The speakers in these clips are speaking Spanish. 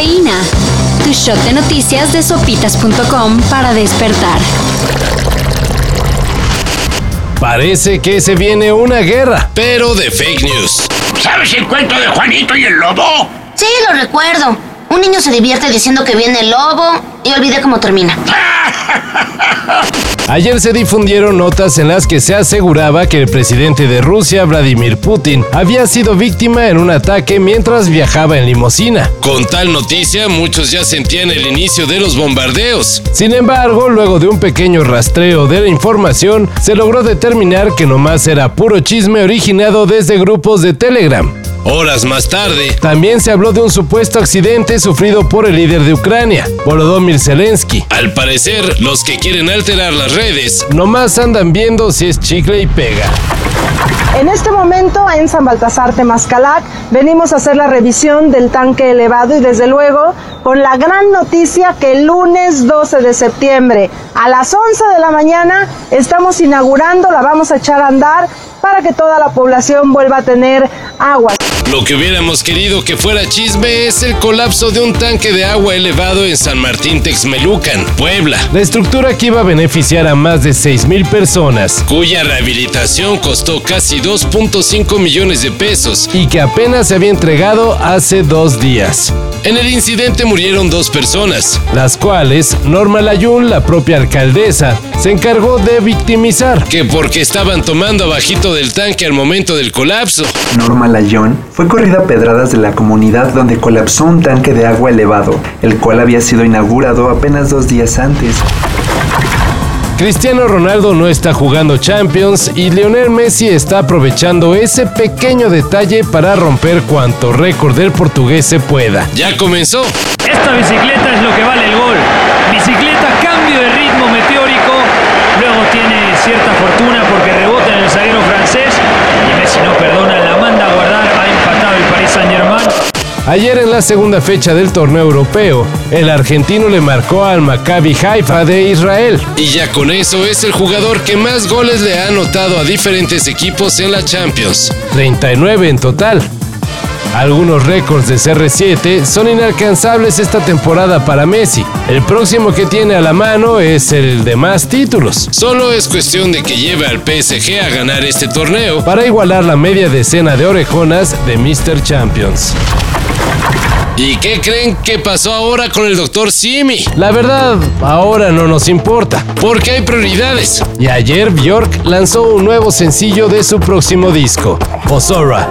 Cafeína. Tu shot de noticias de sopitas.com para despertar. Parece que se viene una guerra. pero de fake news. ¿Sabes el cuento de Juanito y el lobo? Sí, lo recuerdo. Un niño se divierte diciendo que viene el lobo y olvidé cómo termina. Ayer se difundieron notas en las que se aseguraba que el presidente de Rusia, Vladimir Putin, había sido víctima en un ataque mientras viajaba en limusina. Con tal noticia, muchos ya sentían el inicio de los bombardeos. Sin embargo, luego de un pequeño rastreo de la información, se logró determinar que nomás era puro chisme originado desde grupos de Telegram. Horas más tarde, También se habló de un supuesto accidente sufrido por el líder de Ucrania, Volodymyr Zelensky. al parecer, los que quieren alterar las redes Nomás andan viendo si es chicle y pega. En este momento en San Baltasar Temascalac venimos a hacer la revisión del tanque elevado y desde luego con la gran noticia que el lunes 12 de septiembre a las 11 de la mañana estamos inaugurando, la vamos a echar a andar para que toda la población vuelva a tener agua. Lo que hubiéramos querido que fuera chisme es el colapso de un tanque de agua elevado en San Martín Texmelucan, Puebla, La estructura que iba a beneficiar a más de 6.000 personas cuya rehabilitación costó casi 2.5 millones de pesos. y que apenas se había entregado hace dos días. En el incidente murieron dos personas. las cuales Norma Layún, la propia alcaldesa, se encargó de victimizar. que porque estaban tomando abajito del tanque al momento del colapso. Norma Layón fue corrida a pedradas de la comunidad donde colapsó un tanque de agua elevado, el cual había sido inaugurado apenas dos días antes. Cristiano Ronaldo no está jugando Champions y Lionel Messi está aprovechando ese pequeño detalle para romper cuanto récord del portugués se pueda. Ya comenzó. Esta bicicleta es lo que vale el gol. Bicicleta, cambio de ritmo meteórico. Luego tiene cierta fortuna porque rebota en el zaguero francés. Y Messi no perdona, la manda a guardar. Ha empatado el Paris Saint Germain. Ayer en la segunda fecha del torneo europeo, el argentino le marcó al Maccabi Haifa de Israel. Y ya con eso es el jugador que más goles le ha anotado a diferentes equipos en la Champions. 39 en total. Algunos récords de CR7 son inalcanzables esta temporada para Messi. El próximo que tiene a la mano es el de más títulos, Solo es cuestión de que lleve al PSG a ganar este torneo. para igualar la media decena de orejonas de Mr. Champions. ¿Y qué creen que pasó ahora con el Dr. Simi? La verdad, ahora no nos importa. Porque hay prioridades. Y ayer Bjork lanzó un nuevo sencillo de su próximo disco, Ozora.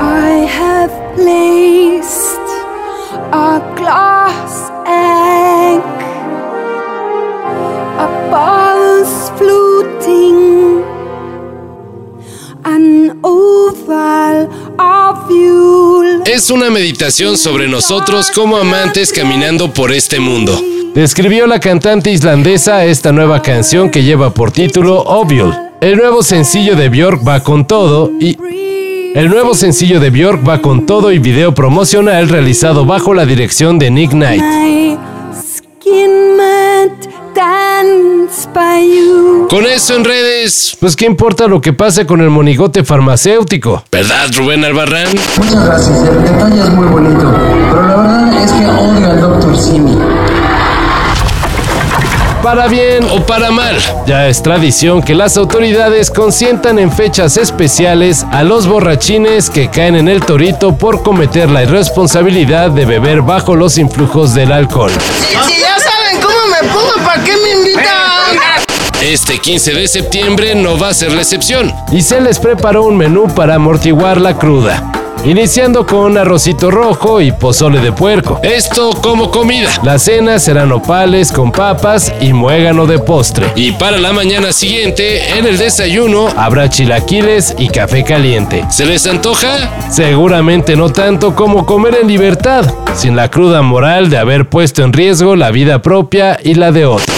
I have placed a glass Es una meditación sobre nosotros como amantes caminando por este mundo. Describió la cantante islandesa esta nueva canción que lleva por título Ovule. El nuevo sencillo de Bjork va con todo y el nuevo sencillo de Bjork va con todo y video promocional realizado bajo la dirección de Nick Knight. Con eso en redes, Pues qué importa lo que pase con el monigote farmacéutico. ¿verdad Rubén Albarrán? Muchas gracias, el detalle es muy bonito, pero la verdad es que odio al Dr. Simi. Para bien O para mal. Ya es tradición que las autoridades consientan en fechas especiales a los borrachines que caen en el torito por cometer la irresponsabilidad de beber bajo los influjos del alcohol. Si ya saben cómo me pongo, ¿para qué me? Este 15 de septiembre no va a ser la excepción. Y se les preparó un menú para amortiguar la cruda. Iniciando con arrocito rojo y pozole de puerco. Esto como comida. La cena será nopales con papas y muégano de postre. Y para la mañana siguiente, en el desayuno, Habrá chilaquiles y café caliente. ¿se les antoja? Seguramente no tanto como comer en libertad, sin la cruda moral de haber puesto en riesgo la vida propia y la de otros.